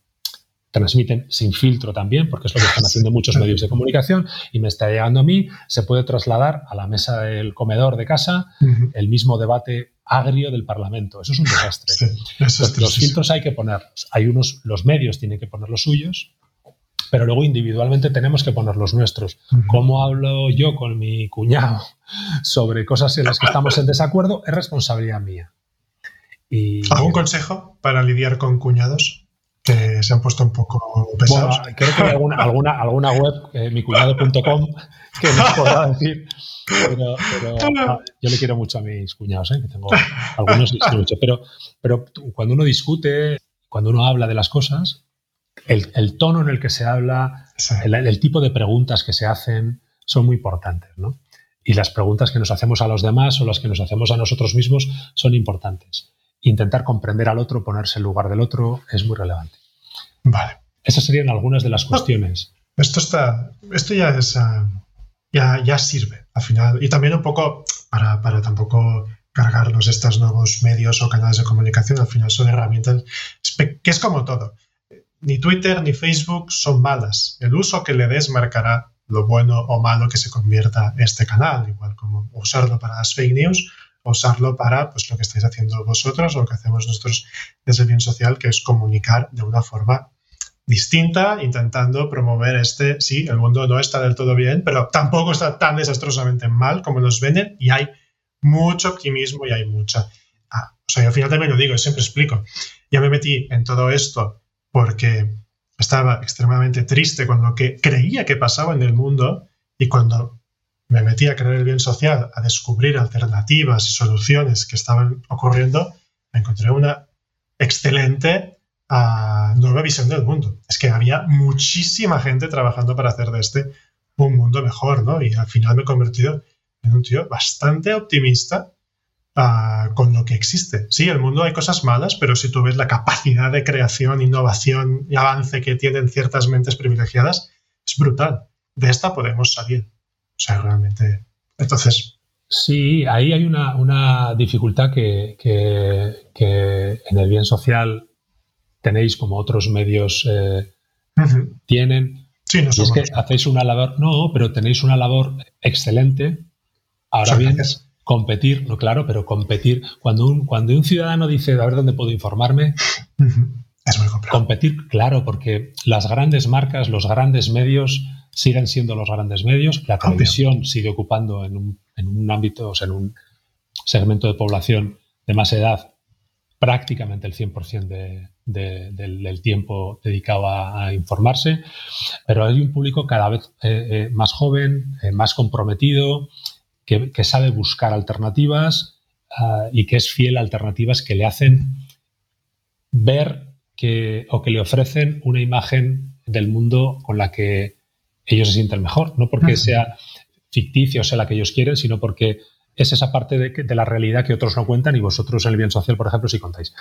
transmiten sin filtro también, porque es lo que están haciendo muchos medios de comunicación y me está llegando a mí, se puede trasladar a la mesa del comedor de casa el mismo debate agrio del Parlamento. Eso es un desastre. los filtros hay que ponerlos. Hay unos, los medios tienen que poner los suyos pero luego individualmente tenemos que poner los nuestros. ¿Cómo hablo yo con mi cuñado sobre cosas en las que estamos en desacuerdo? Es responsabilidad mía.
Y, ¿Algún consejo para lidiar con cuñados que se han puesto un poco pesados?
Bueno, creo que hay alguna, alguna, alguna web, eh, micuñado.com, que nos podrá decir. Pero, ah, yo le quiero mucho a mis cuñados, ¿eh? que tengo algunos mucho. Pero, pero cuando uno discute, cuando uno habla de las cosas, el, tono en el que se habla, el, tipo de preguntas que se hacen son muy importantes, ¿no? Y las preguntas que nos hacemos a los demás o las que nos hacemos a nosotros mismos son importantes. Intentar comprender al otro, ponerse en lugar del otro, es muy relevante.
Vale.
Esas serían algunas de las cuestiones.
Esto está, esto ya es, ah, ya, ya, sirve al final. Y también un poco para, para tampoco cargarnos estos nuevos medios o canales de comunicación, al final son herramientas que es como todo ni Twitter ni Facebook son malas. El uso que le des marcará lo bueno o malo que se convierta este canal, igual como usarlo para las fake news, usarlo para pues, lo que estáis haciendo vosotros o lo que hacemos nosotros desde el bien social, que es comunicar de una forma distinta, intentando promover este, sí, el mundo no está del todo bien, pero tampoco está tan desastrosamente mal como nos venden y hay mucho optimismo y hay mucha... Ah, o sea, yo al final también lo digo, siempre explico. Ya me metí en todo esto porque estaba extremadamente triste con lo que creía que pasaba en el mundo y cuando me metí a creer el bien social, a descubrir alternativas y soluciones que estaban ocurriendo, me encontré una excelente ah, nueva visión del mundo. Es que había muchísima gente trabajando para hacer de este un mundo mejor, ¿no? Y al final me he convertido en un tío bastante optimista con lo que existe. Sí, el mundo hay cosas malas, pero si tú ves la capacidad de creación, innovación y avance que tienen ciertas mentes privilegiadas, es brutal. De esta podemos salir. O sea, realmente. Entonces.
Sí, ahí hay una, dificultad que, en el bien social tenéis como otros medios eh, tienen.
Sí, no
es que hacéis una labor, no, pero tenéis una labor excelente. Ahora bien, competir, no claro, pero competir. Cuando un, cuando un ciudadano dice, a ver dónde puedo informarme,
es muy complicado.
Competir, claro, porque las grandes marcas, los grandes medios siguen siendo los grandes medios. La televisión sigue ocupando en un, en un ámbito, o sea, en un segmento de población de más edad prácticamente el 100% del, tiempo dedicado a, informarse, pero hay un público cada vez eh, eh, más joven, eh, más comprometido, que, sabe buscar alternativas ah, y que es fiel a alternativas que le hacen ver que, o que le ofrecen una imagen del mundo con la que ellos se sienten mejor, no porque sea ficticio o sea la que ellos quieren, sino porque es esa parte de, la realidad que otros no cuentan y vosotros en el bien social, por ejemplo, sí contáis.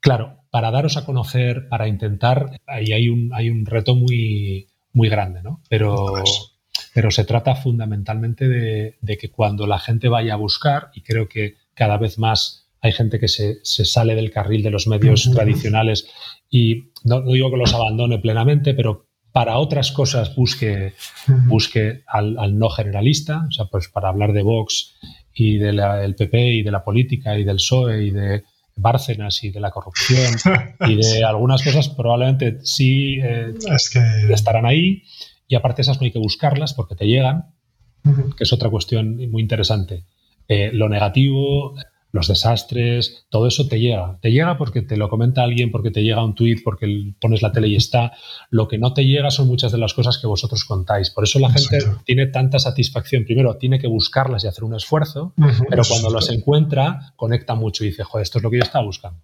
Claro, para daros a conocer, para intentar, ahí hay un, hay un reto muy, muy grande, ¿no? Pero, pero se trata fundamentalmente de, que cuando la gente vaya a buscar, y creo que cada vez más hay gente que se, sale del carril de los medios tradicionales y no, no, digo que los abandone plenamente, pero para otras cosas busque, busque al, no generalista, o sea, pues para hablar de Vox y del PP y de la política y del PSOE y de Bárcenas y de la corrupción y de algunas cosas probablemente sí eh, estarán ahí. Y aparte esas no hay que buscarlas porque te llegan, que es otra cuestión muy interesante. Eh, lo negativo los desastres, todo eso te llega. Te llega porque te lo comenta alguien, porque te llega un tuit, porque pones la tele y está. Lo que no te llega son muchas de las cosas que vosotros contáis. Por eso la gente tiene tanta satisfacción. Primero, tiene que buscarlas y hacer un esfuerzo, pero cuando las encuentra, conecta mucho y dice, joder, esto es lo que yo estaba buscando.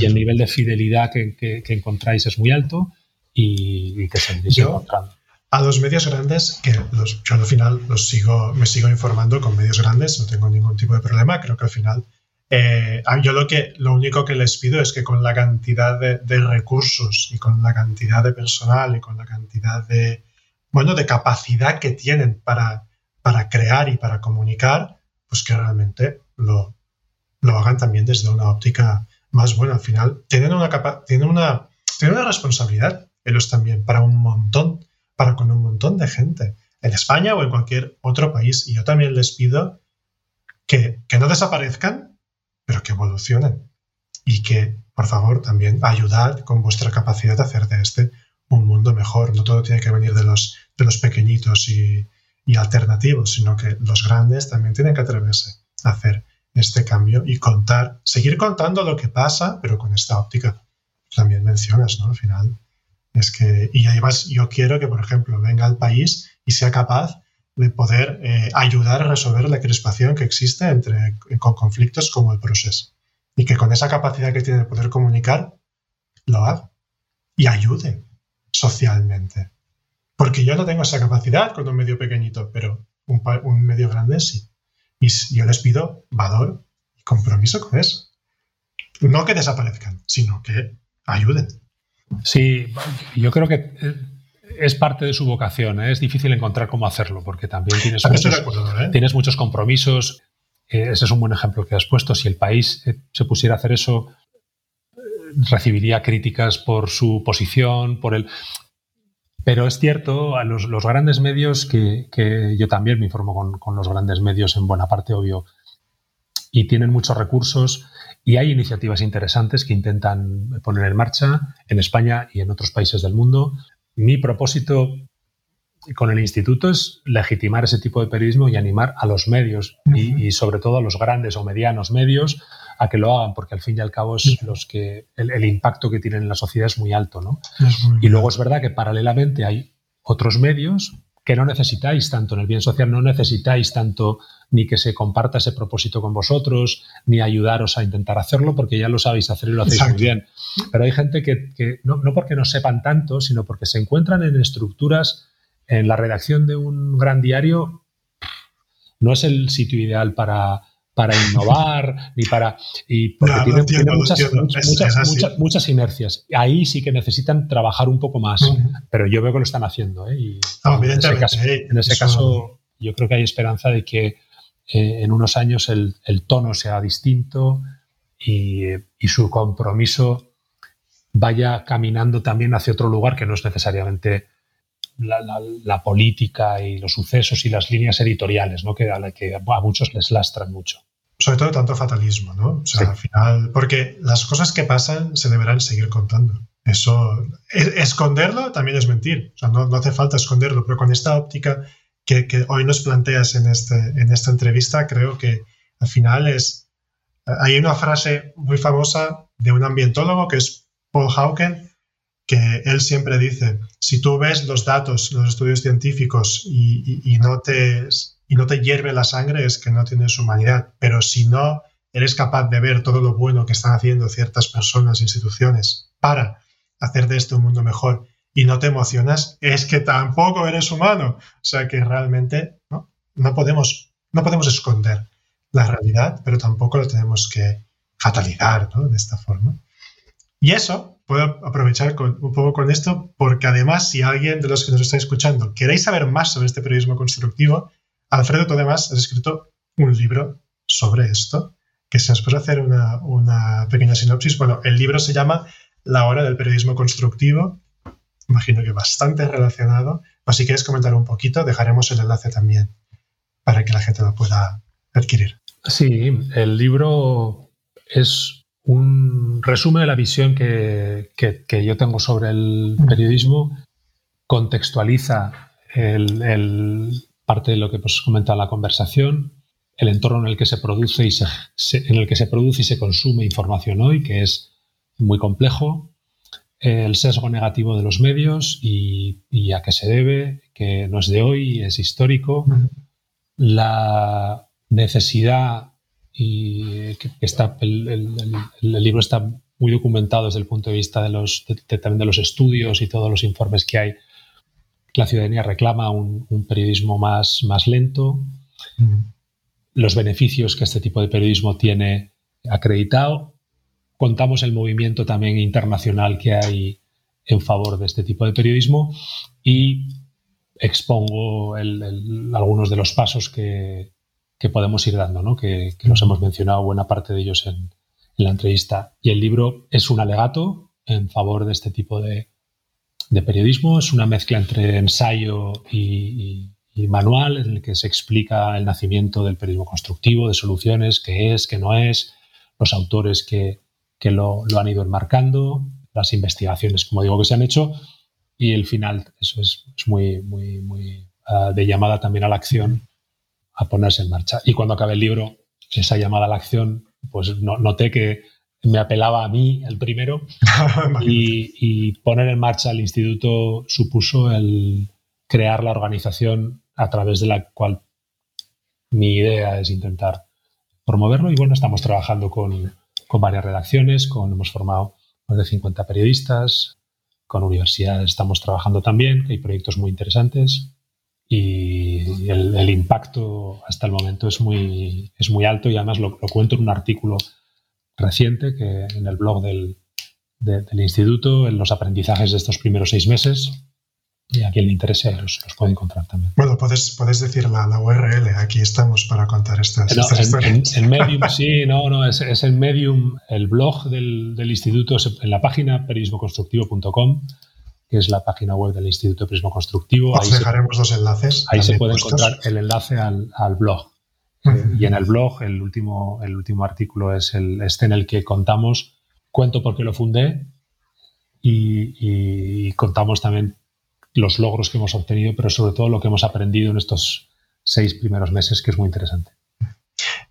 Y el nivel de fidelidad que, encontráis es muy alto y, que se encontrando
a los medios grandes, que los, yo al final los sigo, me sigo informando con medios grandes, no tengo ningún tipo de problema, creo que al final eh, yo lo, que, lo único que les pido es que con la cantidad de, recursos y con la cantidad de personal y con la cantidad de, bueno, de capacidad que tienen para, para crear y para comunicar, pues que realmente lo, lo hagan también desde una óptica más buena. Al final, tienen una, tienen una, tienen una responsabilidad ellos también para un montón, para con un montón de gente en España o en cualquier otro país. Y yo también les pido que, que no desaparezcan, pero que evolucionen y que, por favor, también ayudad con vuestra capacidad de hacer de este un mundo mejor. No todo tiene que venir de los, de los pequeñitos y, alternativos, sino que los grandes también tienen que atreverse a hacer este cambio y contar, seguir contando lo que pasa, pero con esta óptica también mencionas, ¿no? Al final es que, y además yo quiero que, por ejemplo, venga al país y sea capaz de poder eh, ayudar a resolver la crispación que existe entre, con conflictos como el proceso. Y que con esa capacidad que tiene de poder comunicar, lo haga. Y ayude socialmente. Porque yo no tengo esa capacidad con un medio pequeñito, pero un, un medio grande sí. Y yo les pido valor y compromiso con eso. No que desaparezcan, sino que ayuden.
Sí, yo creo que eh, es parte de su vocación. ¿eh? Es difícil encontrar cómo hacerlo porque también tienes, muchos, ¿eh? tienes muchos compromisos. Eh, ese es un buen ejemplo que has puesto. Si el país se pusiera a hacer eso, recibiría críticas por su posición, por el... Pero es cierto, a los, grandes medios, que, yo también me informo con, con los grandes medios en buena parte, obvio, y tienen muchos recursos y hay iniciativas interesantes que intentan poner en marcha en España y en otros países del mundo mi propósito con el instituto es legitimar ese tipo de periodismo y animar a los medios y, sobre todo a los grandes o medianos medios a que lo hagan, porque al fin y al cabo es los que el, impacto que tienen en la sociedad es muy alto. ¿no? y luego es verdad que paralelamente hay otros medios que no necesitáis tanto en el bien social, no necesitáis tanto ni que se comparta ese propósito con vosotros, ni ayudaros a intentar hacerlo, porque ya lo sabéis hacer y lo hacéis muy bien. Pero hay gente que, no, porque no sepan tanto, sino porque se encuentran en estructuras, en la redacción de un gran diario, no es el sitio ideal para, para innovar ni para y porque tiene, muchas, muchas, muchas, inercias ahí sí que necesitan trabajar un poco más pero yo veo que lo están haciendo ¿eh? y en ese, caso, yo creo que hay esperanza de que eh, en unos años el, tono sea distinto y, su compromiso vaya caminando también hacia otro lugar que no es necesariamente la, política y los sucesos y las líneas editoriales, ¿no? que, a, que a muchos les lastran mucho.
Sobre todo tanto fatalismo, ¿no? O sea, al final, porque las cosas que pasan se deberán seguir contando. Eso, e, esconderlo también es mentir, o sea, no, no hace falta esconderlo, pero con esta óptica que, que, hoy nos planteas en, este, en esta entrevista, creo que al final es... Hay una frase muy famosa de un ambientólogo que es Paul Hawken, que él siempre dice, si tú ves los datos, los estudios científicos y, y, y no te y no te hierve la sangre es que no tienes humanidad. Pero si no eres capaz de ver todo lo bueno que están haciendo ciertas personas, instituciones, para hacer de este un mundo mejor y no te emocionas, es que tampoco eres humano. O sea que realmente no, no, podemos, no podemos esconder la realidad, pero tampoco lo tenemos que fatalizar ¿no? de esta forma. Y eso, puedo aprovechar con, un poco con esto, porque además, si alguien de los que nos está escuchando queréis saber más sobre este periodismo constructivo, Alfredo, tú además has escrito un libro sobre esto, que si nos puede hacer una, pequeña sinopsis. Bueno, el libro se llama La hora del periodismo constructivo, imagino que bastante relacionado. O si quieres comentar un poquito, dejaremos el enlace también para que la gente lo pueda adquirir.
Sí, el libro es un resumen de la visión que, que yo tengo sobre el periodismo, contextualiza el, parte de lo que hemos comentado en la conversación, el entorno en el que se produce y se, en el que se produce y se consume información hoy, que es muy complejo, el sesgo negativo de los medios y, a qué se debe, que no es de hoy, es histórico, la necesidad y que está el, libro está muy documentado desde el punto de vista de los también de los estudios y todos los informes que hay la ciudadanía reclama un, periodismo más, más lento, mm. los beneficios que este tipo de periodismo tiene acreditado. Contamos el movimiento también internacional que hay en favor de este tipo de periodismo y expongo algunos de los pasos que, podemos ir dando, ¿no? que, que, nos hemos mencionado buena parte de ellos en, en, la entrevista. Y el libro es un alegato en favor de este tipo de, de periodismo. Es una mezcla entre ensayo y, manual en el que se explica el nacimiento del periodismo constructivo, de soluciones, qué es, qué no es, los autores que, lo, han ido enmarcando, las investigaciones, como digo, que se han hecho y el final, eso es, muy, muy, muy ah, de llamada también a la acción, a ponerse en marcha. Y cuando acabe el libro, esa llamada a la acción, pues noté que me apelaba a mí el primero. Y, poner en marcha el instituto supuso el crear la organización a través de la cual mi idea es intentar promoverlo. Y bueno, estamos trabajando con, varias redacciones, con, hemos formado más de 50 periodistas, con universidades estamos trabajando también, hay proyectos muy interesantes. Y el, impacto hasta el momento es muy, es muy alto y además lo, lo cuento en un artículo reciente que en el blog del, del instituto, en los aprendizajes de estos primeros seis meses. Y a quien le interese los, los puede encontrar también.
Bueno, puedes, puedes decir la, la URL, aquí estamos para contar estas,
historias. En, Medium, sí, no, no, es, es en Medium, el blog del, del instituto, en la página periodismoconstructivo.com, que es la página web del Instituto de Periodismo Constructivo.
Os dejaremos dos enlaces.
Ahí se puede encontrar el enlace al, al blog y en el blog, el último, el último artículo es el, este en el que contamos, cuento por qué lo fundé y, contamos también los logros que hemos obtenido, pero sobre todo lo que hemos aprendido en estos seis primeros meses, que es muy interesante.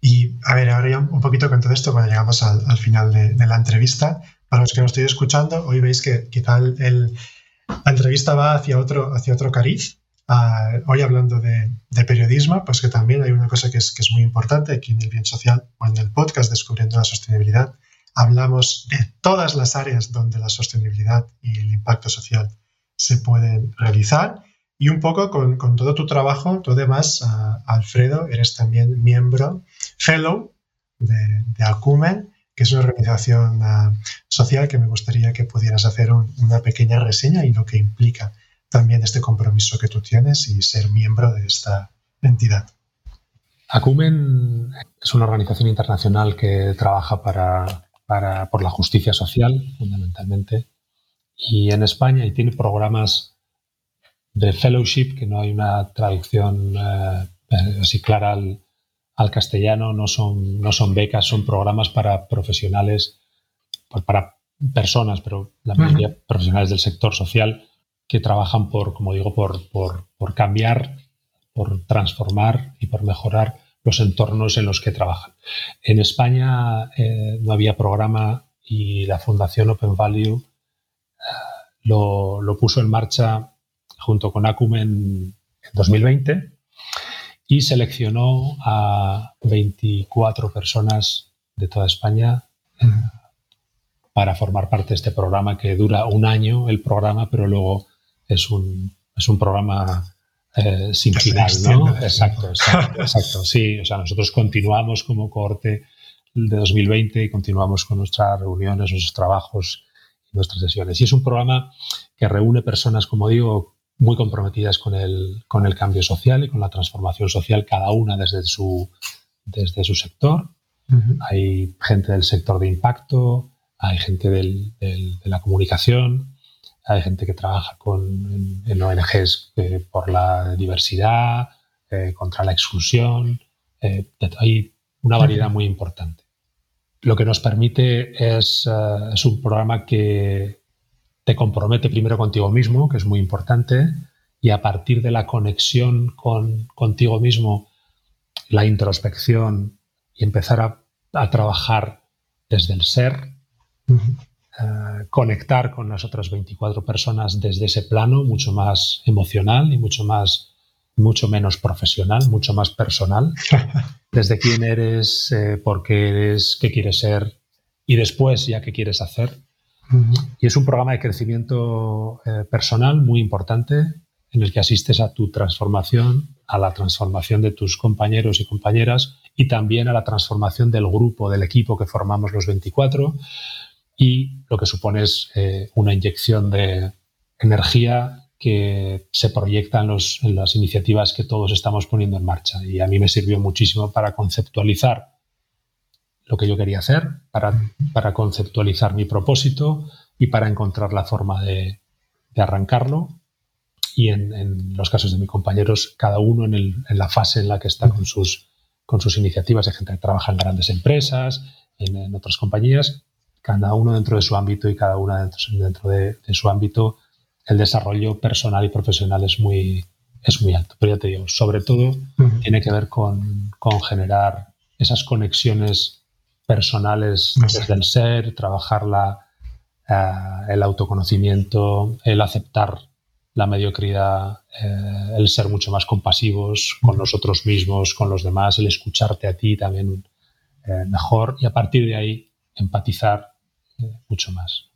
Y a ver, ahora ya un poquito con todo esto, cuando llegamos al, final de, la entrevista, para los que nos estoy escuchando, hoy veis que quizá el, la entrevista va hacia otro, hacia otro cariz, Ah, hoy hablando de, periodismo, pues que también hay una cosa que es, que es muy importante aquí en el bien social o en el podcast Descubriendo la Sostenibilidad. Hablamos de todas las áreas donde la sostenibilidad y el impacto social se pueden realizar. Y un poco con, con todo tu trabajo, tú además, uh, Alfredo, eres también miembro, fellow de, de Acumen, que es una organización uh, social que me gustaría que pudieras hacer un, una pequeña reseña y lo que implica también este compromiso que tú tienes y ser miembro de esta entidad.
Acumen es una organización internacional que trabaja para, para, por la justicia social, fundamentalmente, y en España y tiene programas de fellowship, que no hay una traducción eh, así clara al, al castellano no son, no son becas, son programas para profesionales, para personas, pero la mayoría profesionales del sector social que trabajan por, como digo, por, cambiar, por transformar y por mejorar los entornos en los que trabajan. En España eh, no había programa y la Fundación Open Value eh, lo, lo, puso en marcha junto con Acumen en 2020 y seleccionó a 24 personas de toda España eh, para formar parte de este programa que dura un año el programa, pero luego es un, es un programa eh, sin final, ¿no? Exacto, exacto, exacto. Sí, o sea, nosotros continuamos como cohorte de 2020 y continuamos con nuestras reuniones, nuestros trabajos y nuestras sesiones. Y es un programa que reúne personas, como digo, muy comprometidas con el, con el cambio social y con la transformación social, cada una desde su, desde su sector. Hay gente del sector de impacto, hay gente del, de la comunicación, hay gente que trabaja con, en, ONGs eh, por la diversidad, eh, contra la exclusión. Eh, hay una variedad muy importante. Lo que nos permite es, es un programa que te compromete primero contigo mismo, que es muy importante, y a partir de la conexión con, contigo mismo, la introspección y empezar a, trabajar desde el ser, eh, conectar con las otras 24 personas desde ese plano mucho más emocional y mucho más mucho menos profesional, mucho más personal, desde quién eres, eh, por qué eres, qué quieres ser y después ya qué quieres hacer. Y es un programa de crecimiento eh, personal muy importante en el que asistes a tu transformación, a la transformación de tus compañeros y compañeras y también a la transformación del grupo, del equipo que formamos los 24 y lo que supone es eh, una inyección de energía que se proyecta en, las iniciativas que todos estamos poniendo en marcha. Y a mí me sirvió muchísimo para conceptualizar lo que yo quería hacer, para, conceptualizar mi propósito y para encontrar la forma de, arrancarlo. Y en, los casos de mis compañeros, cada uno en, la fase en la que está con sus, con sus iniciativas. Hay gente que trabaja en grandes empresas, en, otras compañías, cada uno dentro de su ámbito y cada una dentro, dentro de, de, su ámbito, el desarrollo personal y profesional es muy, es muy alto. Pero ya te digo, sobre todo tiene que ver con, con generar esas conexiones personales desde el ser, trabajar eh, el autoconocimiento, el aceptar la mediocridad, eh, el ser mucho más compasivos con nosotros mismos, con los demás, el escucharte a ti también eh, mejor. Y a partir de ahí empatizar mucho más.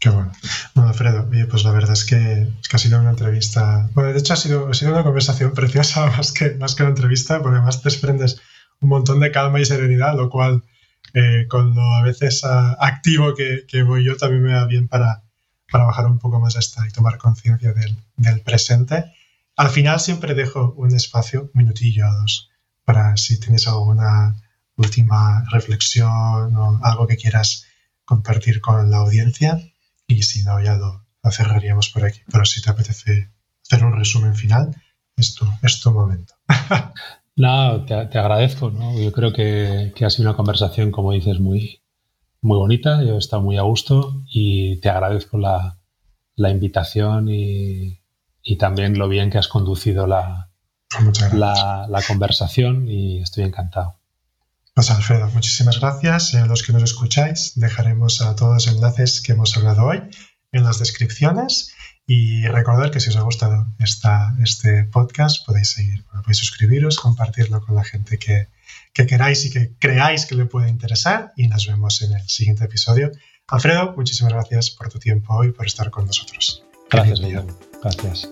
Qué bueno. Bueno, Alfredo, pues la verdad es que, ha sido una entrevista. Bueno, de hecho ha sido, ha sido una conversación preciosa más que, más que una entrevista, porque además desprendes un montón de calma y serenidad, lo cual eh, con lo a veces activo que, que, voy yo, también me va bien para, para bajar un poco más esta y tomar conciencia del, del, presente. Al final siempre dejo un espacio, un minutillo o dos, para si tienes alguna última reflexión o algo que quieras compartir con la audiencia. Y si no, ya lo, lo cerraríamos por aquí. Pero si te apetece hacer un resumen final, es tu, es tu momento.
No, te, agradezco. ¿no? Yo creo que, ha sido una conversación, como dices, muy, muy bonita. Yo he estado muy a gusto y te agradezco la, invitación y, también lo bien que has conducido la, la, la, conversación y estoy encantado.
Pues Alfredo, muchísimas gracias. A los que nos escucháis, dejaremos a todos los enlaces que hemos hablado hoy en las descripciones. Y recordar que si os ha gustado esta, este podcast, podéis seguir, podéis suscribiros, compartirlo con la gente que, que queráis y que creáis que le puede interesar. Y nos vemos en el siguiente episodio. Alfredo, muchísimas gracias por tu tiempo y por estar con nosotros.
Gracias, Miguel. Gracias.